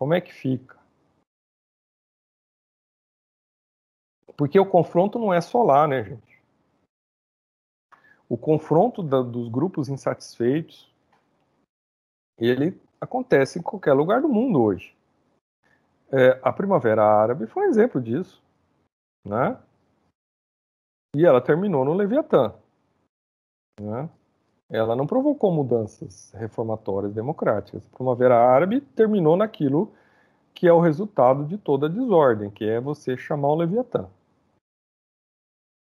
Como é que fica? Porque o confronto não é só lá, né, gente? O confronto da, dos grupos insatisfeitos, ele acontece em qualquer lugar do mundo hoje. É, a Primavera Árabe foi um exemplo disso, né? E ela terminou no Leviatã, né? Ela não provocou mudanças reformatórias democráticas. A Primavera Árabe terminou naquilo que é o resultado de toda a desordem, que é você chamar o Leviatã.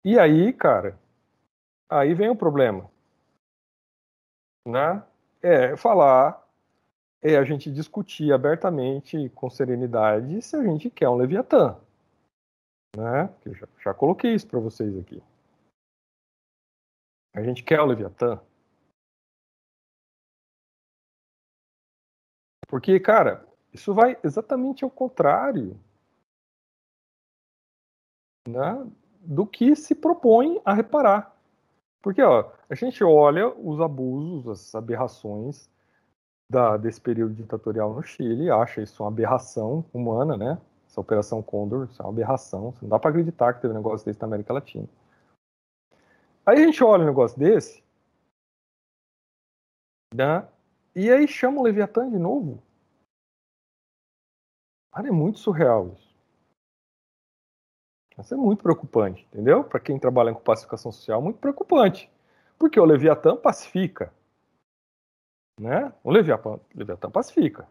E aí, cara, aí vem o problema. Né? É falar, é a gente discutir abertamente, com serenidade, se a gente quer um Leviatã. Né? Eu já, já coloquei isso para vocês aqui. A gente quer o Leviatã. Porque, cara, isso vai exatamente ao contrário né, do que se propõe a reparar. Porque ó, a gente olha os abusos, as aberrações da, desse período ditatorial no Chile, acha isso uma aberração humana, né? Essa Operação Condor, isso é uma aberração. Não dá para acreditar que teve um negócio desse na América Latina. Aí a gente olha um negócio desse, né? E aí chama o Leviatã de novo. Cara, é muito surreal isso. Isso é muito preocupante, entendeu? Para quem trabalha com pacificação social, muito preocupante. Porque o Leviatã pacifica. Né? O Leviatã, pacifica.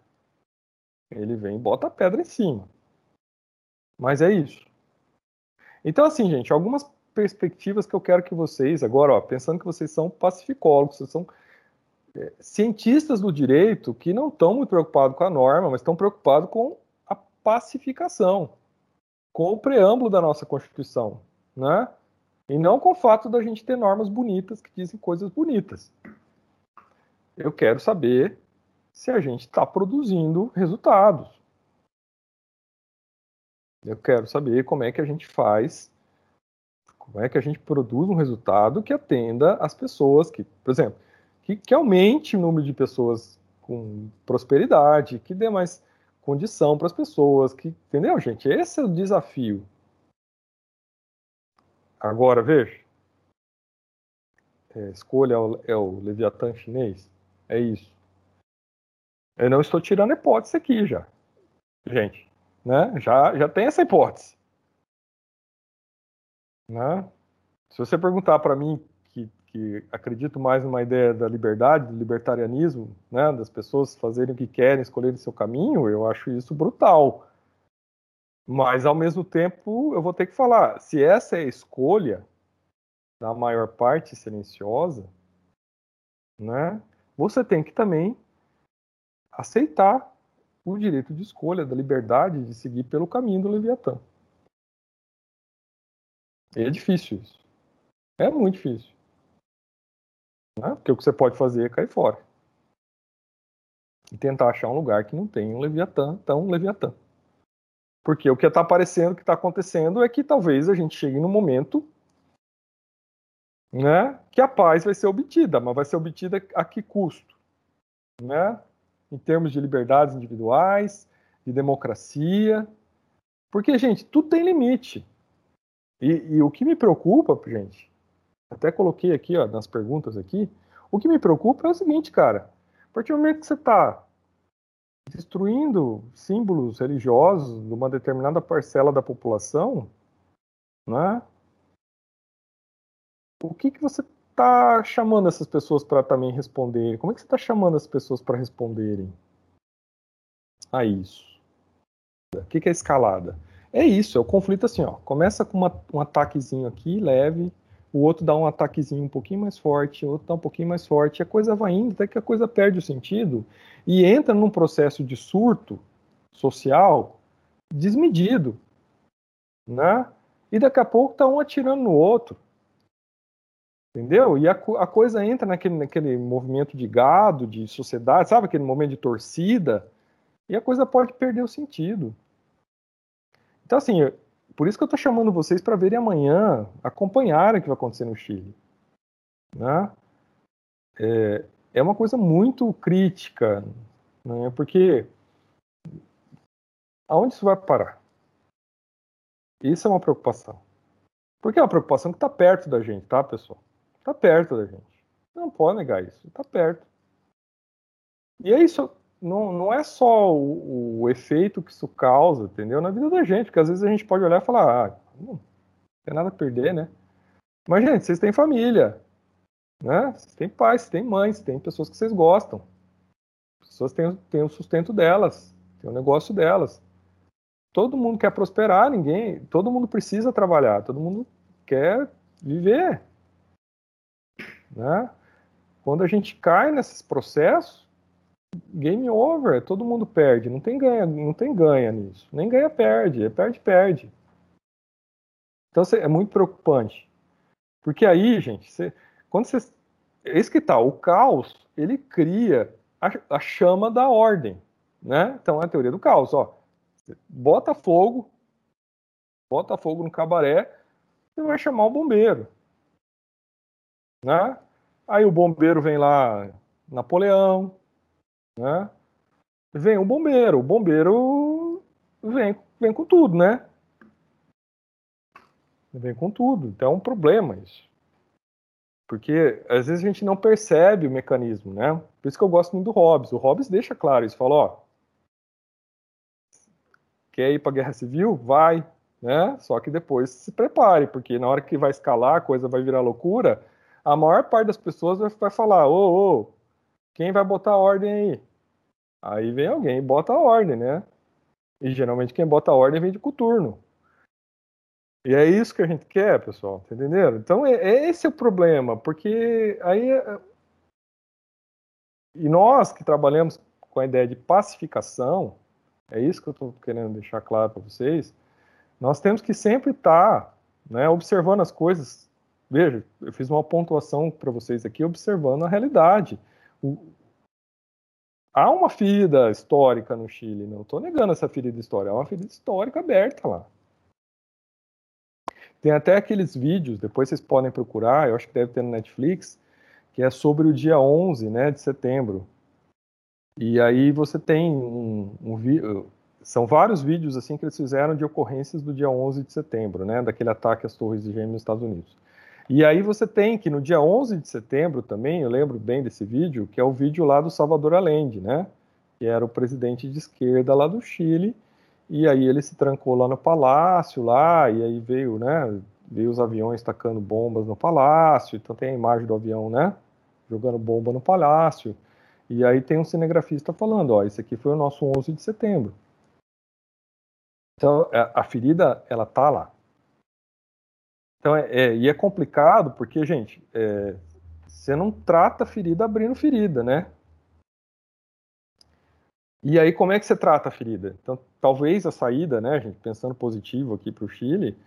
Ele vem e bota a pedra em cima. Mas é isso. Então, assim, gente, algumas perspectivas que eu quero que vocês, agora, ó, pensando que vocês são pacificólogos, vocês são cientistas do direito que não estão muito preocupados com a norma, mas estão preocupados com a pacificação com o preâmbulo da nossa Constituição, né? E não com o fato da gente ter normas bonitas que dizem coisas bonitas. Eu quero saber se a gente está produzindo resultados. Eu quero saber como é que a gente faz, como é que a gente produz um resultado que atenda as pessoas que, por exemplo, que, que aumente o número de pessoas com prosperidade, que dê mais condição para as pessoas, que entendeu, gente? Esse é o desafio. Agora veja, é, escolha é o, Leviatã chinês, é isso. Eu não estou tirando hipótese aqui já, gente, né? Já já tem essa hipótese, né? Se você perguntar para mim que acredito mais numa ideia da liberdade, do libertarianismo, né, das pessoas fazerem o que querem, escolherem seu caminho, eu acho isso brutal. Mas, ao mesmo tempo, eu vou ter que falar: se essa é a escolha da maior parte silenciosa, né, você tem que também aceitar o direito de escolha, da liberdade de seguir pelo caminho do Leviatã. É difícil isso. É muito difícil. Né? Porque o que você pode fazer é cair fora. E tentar achar um lugar que não tem um Leviatã, tão Leviatã. Porque o que está aparecendo, o que está acontecendo é que talvez a gente chegue no momento né, que a paz vai ser obtida, mas vai ser obtida a que custo? Né? Em termos de liberdades individuais, de democracia. Porque, gente, tudo tem limite. E, e o que me preocupa, gente, até coloquei aqui, ó, nas perguntas aqui. O que me preocupa é o seguinte, cara. A partir do momento que você está destruindo símbolos religiosos de uma determinada parcela da população, né? O que, que você está chamando essas pessoas para também responderem? Como é que você está chamando as pessoas para responderem a isso? O que, que é escalada? É isso, é o conflito assim, ó. Começa com uma, um ataquezinho aqui, leve, o outro dá um ataquezinho um pouquinho mais forte, o outro dá um pouquinho mais forte, a coisa vai indo até que a coisa perde o sentido e entra num processo de surto social desmedido, né? E daqui a pouco tá um atirando no outro, entendeu? E a, a coisa entra naquele, naquele movimento de gado, de sociedade, sabe aquele momento de torcida, e a coisa pode perder o sentido. Então, assim, por isso que eu estou chamando vocês para verem amanhã, acompanharem o que vai acontecer no Chile. Né? É, é uma coisa muito crítica, né? porque aonde isso vai parar? Isso é uma preocupação. Porque é uma preocupação que está perto da gente, tá, pessoal? Está perto da gente. Não pode negar isso. Está perto. E é isso. Não, não é só o, o, efeito que isso causa, entendeu? Na vida da gente, porque às vezes a gente pode olhar e falar, ah, não tem nada a perder, né? Mas, gente, vocês têm família, né? Vocês têm pais, vocês têm mães, tem pessoas que vocês gostam. As pessoas têm, têm o sustento delas, tem o negócio delas. Todo mundo quer prosperar, ninguém, todo mundo precisa trabalhar, todo mundo quer viver, né? Quando a gente cai nesses processos, game over, todo mundo perde, não tem ganha, não tem ganha nisso, nem ganha perde, é perde perde. Então é muito preocupante, porque aí, gente, você, quando você, esse que tá, o caos, ele cria a, a chama da ordem, né? Então é a teoria do caos, ó, bota fogo, bota fogo no cabaré, você vai chamar o bombeiro, né? Aí o bombeiro vem lá, Napoleão, né? Vem o bombeiro, o bombeiro vem, vem com tudo, né? Vem com tudo. Então é um problema isso. Porque às vezes a gente não percebe o mecanismo, né? Por isso que eu gosto muito do Hobbes. O Hobbes deixa claro isso, fala, ó, quer ir para a guerra civil? Vai, né? Só que depois se prepare, porque na hora que vai escalar, a coisa vai virar loucura, a maior parte das pessoas vai falar, ô, ô, quem vai botar a ordem aí? Aí vem alguém e bota a ordem, né? E geralmente quem bota a ordem vem de coturno. E é isso que a gente quer, pessoal, tá entendendo? Então, é, é esse é o problema, porque aí. É... E nós que trabalhamos com a ideia de pacificação, é isso que eu estou querendo deixar claro para vocês, nós temos que sempre estar tá, né, observando as coisas. Veja, eu fiz uma pontuação para vocês aqui observando a realidade há uma ferida histórica no Chile, não estou negando essa ferida histórica, há uma ferida histórica aberta lá. Tem até aqueles vídeos, depois vocês podem procurar, eu acho que deve ter no Netflix, que é sobre o dia 11 né, de setembro. E aí você tem um, um são vários vídeos assim que eles fizeram de ocorrências do dia 11 de setembro, né, daquele ataque às torres de gêmeos nos Estados Unidos. E aí você tem que no dia 11 de setembro também, eu lembro bem desse vídeo, que é o vídeo lá do Salvador Allende, né? Que era o presidente de esquerda lá do Chile. E aí ele se trancou lá no palácio lá, e aí veio, né? Veio os aviões tacando bombas no palácio, então tem a imagem do avião, né? Jogando bomba no palácio. E aí tem um cinegrafista falando, ó, esse aqui foi o nosso 11 de setembro. Então a ferida, ela tá lá. Então, é, é, e é complicado porque, gente, é, você não trata ferida abrindo ferida, né? E aí, como é que você trata a ferida? Então, talvez a saída, né, gente, pensando positivo aqui para o Chile,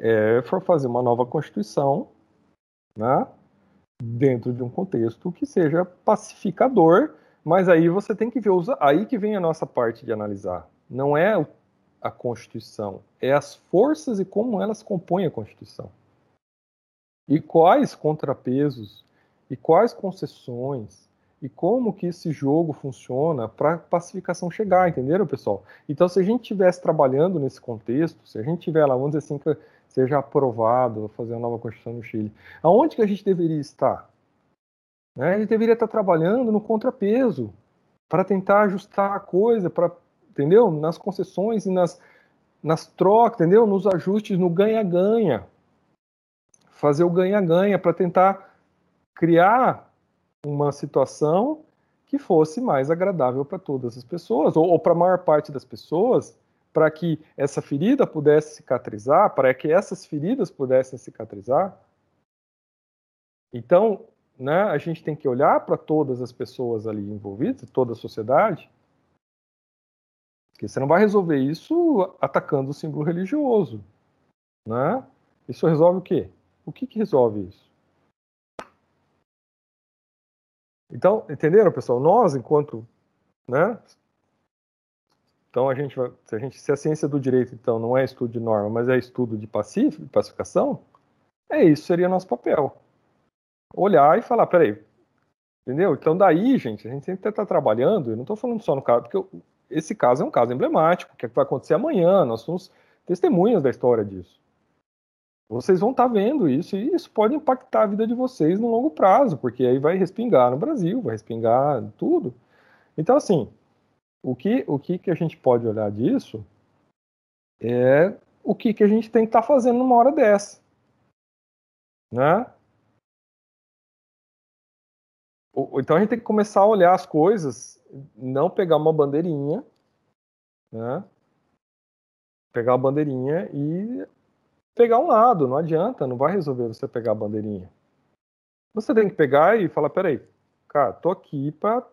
é for fazer uma nova constituição, né, dentro de um contexto que seja pacificador, mas aí você tem que ver, os, aí que vem a nossa parte de analisar. Não é a Constituição, é as forças e como elas compõem a Constituição e quais contrapesos e quais concessões e como que esse jogo funciona para a pacificação chegar, entenderam, pessoal? Então, se a gente estivesse trabalhando nesse contexto, se a gente tiver lá, vamos dizer assim, que seja aprovado fazer uma nova Constituição no Chile, aonde que a gente deveria estar? Né? A gente deveria estar trabalhando no contrapeso para tentar ajustar a coisa, para, entendeu? Nas concessões e nas, nas trocas, entendeu? Nos ajustes, no ganha-ganha fazer o ganha-ganha para tentar criar uma situação que fosse mais agradável para todas as pessoas, ou, ou para a maior parte das pessoas, para que essa ferida pudesse cicatrizar, para que essas feridas pudessem cicatrizar. Então, né, a gente tem que olhar para todas as pessoas ali envolvidas, toda a sociedade, porque você não vai resolver isso atacando o símbolo religioso. Né? Isso resolve o quê? O que, que resolve isso? Então, entenderam, pessoal? Nós, enquanto, né? Então a gente se a gente, se a ciência do direito então não é estudo de norma, mas é estudo de pacificação, é isso seria nosso papel. Olhar e falar, peraí, entendeu? Então daí, gente, a gente sempre está trabalhando. Eu não estou falando só no caso, porque esse caso é um caso emblemático, que vai acontecer amanhã, nós somos testemunhas da história disso. Vocês vão estar tá vendo isso e isso pode impactar a vida de vocês no longo prazo, porque aí vai respingar no Brasil, vai respingar tudo. Então, assim, o que, o que, que a gente pode olhar disso é o que, que a gente tem que estar tá fazendo numa hora dessa. Né? Então a gente tem que começar a olhar as coisas, não pegar uma bandeirinha, né? Pegar a bandeirinha e pegar um lado, não adianta, não vai resolver você pegar a bandeirinha. Você tem que pegar e falar, peraí, cara, tô aqui para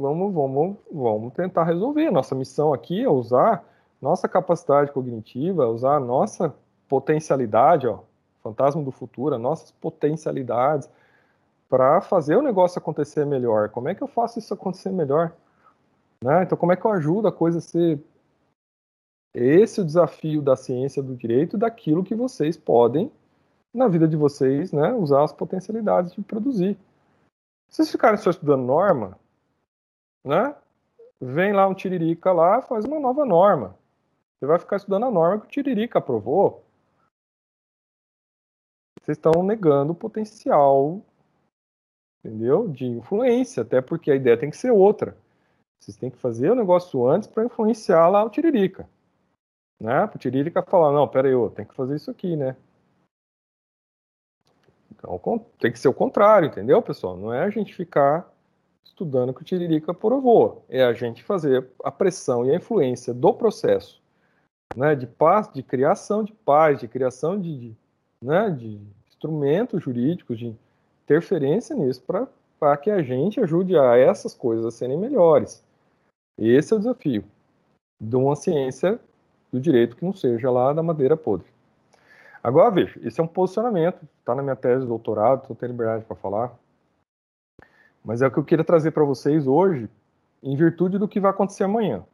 vamos, vamos, vamos tentar resolver. Nossa missão aqui é usar nossa capacidade cognitiva, usar nossa potencialidade, ó, fantasma do futuro, nossas potencialidades para fazer o negócio acontecer melhor. Como é que eu faço isso acontecer melhor? Né? Então, como é que eu ajudo a coisa a ser esse é o desafio da ciência do direito, daquilo que vocês podem, na vida de vocês, né, usar as potencialidades de produzir. Se vocês ficarem só estudando norma, né, vem lá um tiririca lá, faz uma nova norma. Você vai ficar estudando a norma que o tiririca aprovou. Vocês estão negando o potencial, entendeu? De influência, até porque a ideia tem que ser outra. Vocês têm que fazer o negócio antes para influenciar lá o tiririca né? Pro Tiririca falar, não, pera aí, eu tenho que fazer isso aqui, né? Então, tem que ser o contrário, entendeu, pessoal? Não é a gente ficar estudando o que o Tiririca provou, é a gente fazer a pressão e a influência do processo, né, de paz, de criação de paz, de criação de, de né, de instrumentos jurídicos, de interferência nisso, para que a gente ajude a essas coisas a serem melhores. Esse é o desafio de uma ciência do direito que não seja lá da madeira podre. Agora, veja, esse é um posicionamento, está na minha tese de doutorado, estou tendo liberdade para falar, mas é o que eu queria trazer para vocês hoje, em virtude do que vai acontecer amanhã,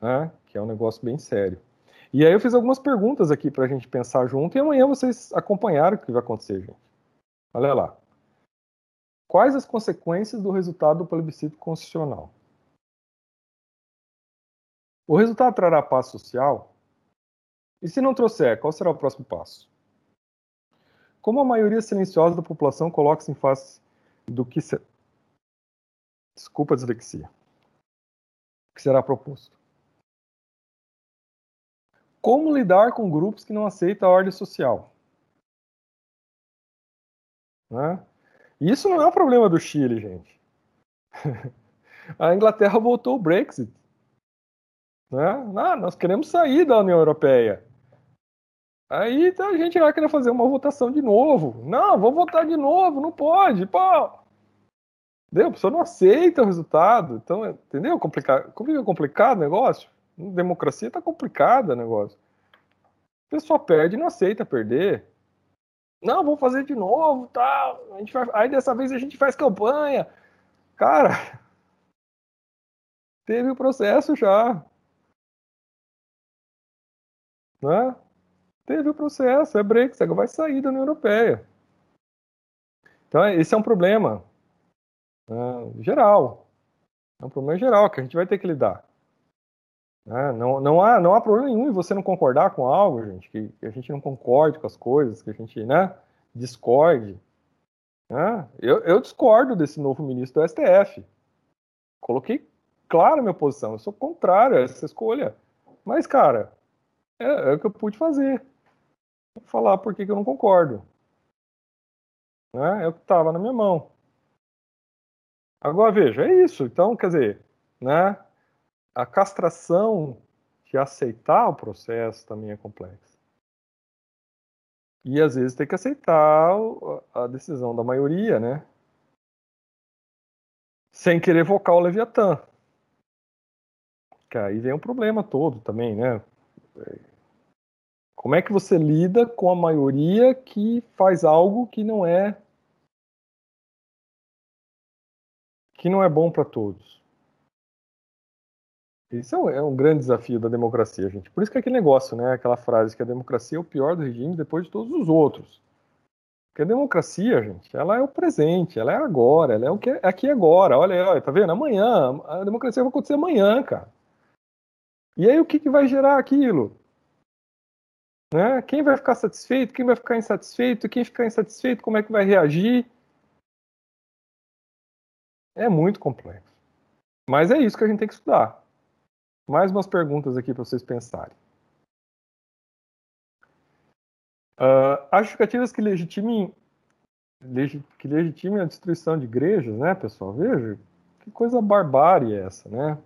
né? que é um negócio bem sério. E aí eu fiz algumas perguntas aqui para a gente pensar junto, e amanhã vocês acompanharam o que vai acontecer, gente. Olha lá. Quais as consequências do resultado do plebiscito constitucional? O resultado trará paz social? E se não trouxer, qual será o próximo passo? Como a maioria silenciosa da população coloca-se em face do que se... Desculpa a dislexia. que será proposto? Como lidar com grupos que não aceitam a ordem social? Né? Isso não é um problema do Chile, gente. a Inglaterra voltou o Brexit. Né? Ah, nós queremos sair da União Europeia. Aí tá a gente vai querer fazer uma votação de novo. Não, vou votar de novo, não pode, pô. Entendeu? A pessoa não aceita o resultado. Então, entendeu? Complicado. É complicado o negócio? Democracia tá complicada o negócio. A pessoa perde e não aceita perder. Não, vou fazer de novo, tal. A gente vai... Aí dessa vez a gente faz campanha. Cara, teve o processo já né? Teve o processo, é Brexit, agora vai sair da União Europeia. Então, esse é um problema né, geral. É um problema geral que a gente vai ter que lidar. Né? Não, não, há, não há problema nenhum em você não concordar com algo, gente, que, que a gente não concorde com as coisas, que a gente né, discorde. Né? Eu, eu discordo desse novo ministro do STF. Coloquei claro minha posição. Eu sou contrário a essa escolha. Mas, cara, é, é o que eu pude fazer. Falar por que, que eu não concordo. Né? É o que estava na minha mão. Agora veja, é isso. Então, quer dizer, né, a castração de aceitar o processo também é complexa. E às vezes tem que aceitar a decisão da maioria, né? Sem querer evocar o Leviatã. Que aí vem o problema todo também, né? Como é que você lida com a maioria que faz algo que não é que não é bom para todos? Isso é um, é um, grande desafio da democracia, gente. Por isso que é aquele negócio, né? Aquela frase que a democracia é o pior do regime depois de todos os outros. Porque a democracia, gente, ela é o presente, ela é agora, ela é o que é aqui agora. Olha, olha, tá vendo? Amanhã, a democracia vai acontecer amanhã, cara. E aí o que, que vai gerar aquilo? Né? Quem vai ficar satisfeito? Quem vai ficar insatisfeito? Quem ficar insatisfeito, como é que vai reagir? É muito complexo. Mas é isso que a gente tem que estudar. Mais umas perguntas aqui para vocês pensarem. Uh, as justificativas que legitimem, que legitimem a destruição de igrejas, né, pessoal? Veja, que coisa barbárie é essa, né?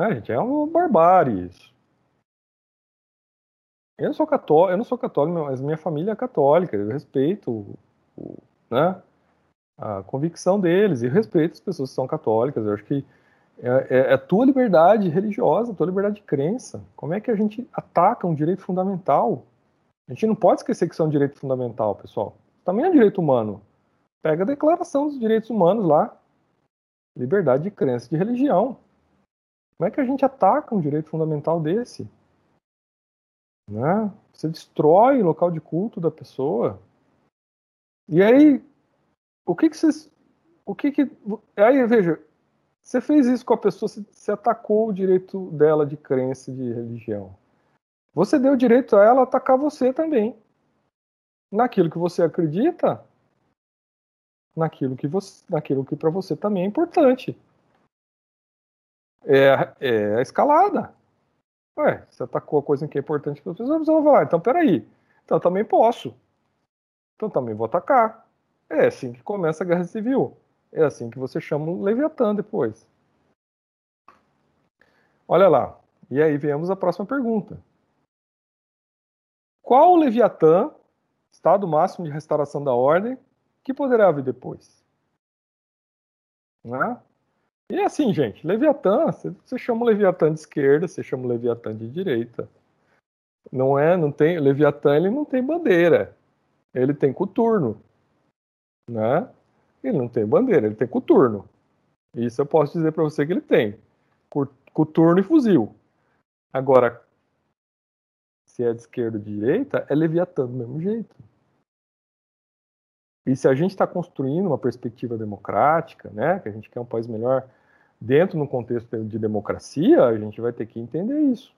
É, gente, é uma barbárie isso. Eu não sou católico, eu não sou católico, mas minha família é católica. Eu respeito o, né, a convicção deles e respeito as pessoas que são católicas. Eu acho que é, é, é a tua liberdade religiosa, a tua liberdade de crença. Como é que a gente ataca um direito fundamental? A gente não pode esquecer que isso é um direito fundamental, pessoal. Também é direito humano. Pega a Declaração dos Direitos Humanos lá. Liberdade de crença e de religião. Como é que a gente ataca um direito fundamental desse? Né? Você destrói o local de culto da pessoa. E aí, o que que vocês. O que que. Aí, veja, você fez isso com a pessoa, você atacou o direito dela de crença de religião. Você deu direito a ela atacar você também. Naquilo que você acredita, naquilo que, você, naquilo que para você também é importante é, é a escalada. Ué, você atacou a coisa que é importante para as pessoas, você vai falar, então peraí, então eu também posso. Então também vou atacar. É assim que começa a guerra civil. É assim que você chama o Leviatã depois. Olha lá. E aí viemos a próxima pergunta. Qual o Leviatã, estado máximo de restauração da ordem, que poderá vir depois? Né? E é assim, gente, Leviatã, você chama o Leviatã de esquerda, você chama o Leviatã de direita. Não é, não tem, Leviatã ele não tem bandeira. Ele tem coturno, né? Ele não tem bandeira, ele tem coturno. Isso eu posso dizer para você que ele tem. Coturno e fuzil. Agora, se é de esquerda ou de direita, é Leviatã do mesmo jeito. E se a gente está construindo uma perspectiva democrática, né, que a gente quer um país melhor dentro no contexto de democracia, a gente vai ter que entender isso.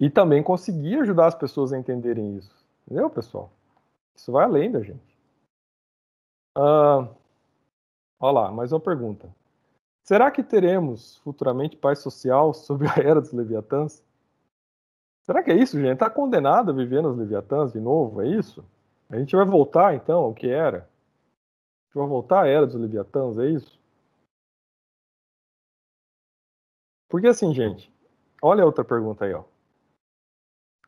E também conseguir ajudar as pessoas a entenderem isso. Entendeu, pessoal? Isso vai além da gente. Ah, olha lá, mais uma pergunta. Será que teremos futuramente paz social sob a era dos Leviatãs? Será que é isso, gente? Está condenado a viver nos Leviatãs de novo? É isso? A gente vai voltar então ao que era? A gente vai voltar à era dos Leviatãs, é isso? Porque assim, gente, olha a outra pergunta aí, ó.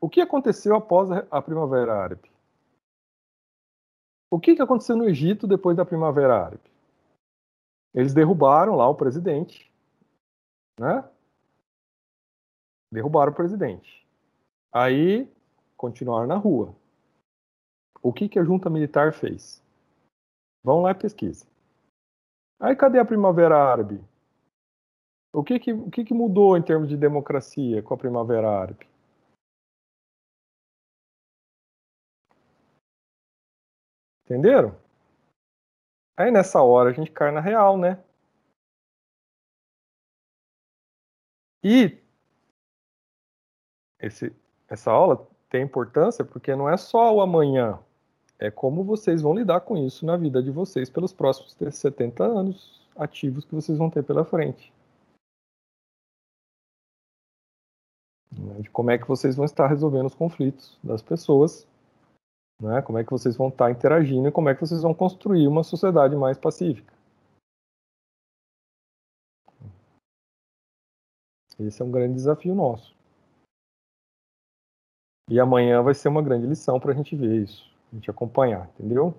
O que aconteceu após a Primavera Árabe? O que aconteceu no Egito depois da Primavera Árabe? Eles derrubaram lá o presidente, né? Derrubaram o presidente. Aí continuaram na rua. O que, que a junta militar fez? Vão lá e pesquisa. Aí cadê a Primavera Árabe? O que que, o que que mudou em termos de democracia com a Primavera Árabe? Entenderam? Aí nessa hora a gente cai na real, né? E esse, essa aula tem importância porque não é só o amanhã, é como vocês vão lidar com isso na vida de vocês pelos próximos 70 anos ativos que vocês vão ter pela frente. Né, de como é que vocês vão estar resolvendo os conflitos das pessoas, né, como é que vocês vão estar interagindo e como é que vocês vão construir uma sociedade mais pacífica. Esse é um grande desafio nosso. E amanhã vai ser uma grande lição para a gente ver isso, a gente acompanhar, entendeu?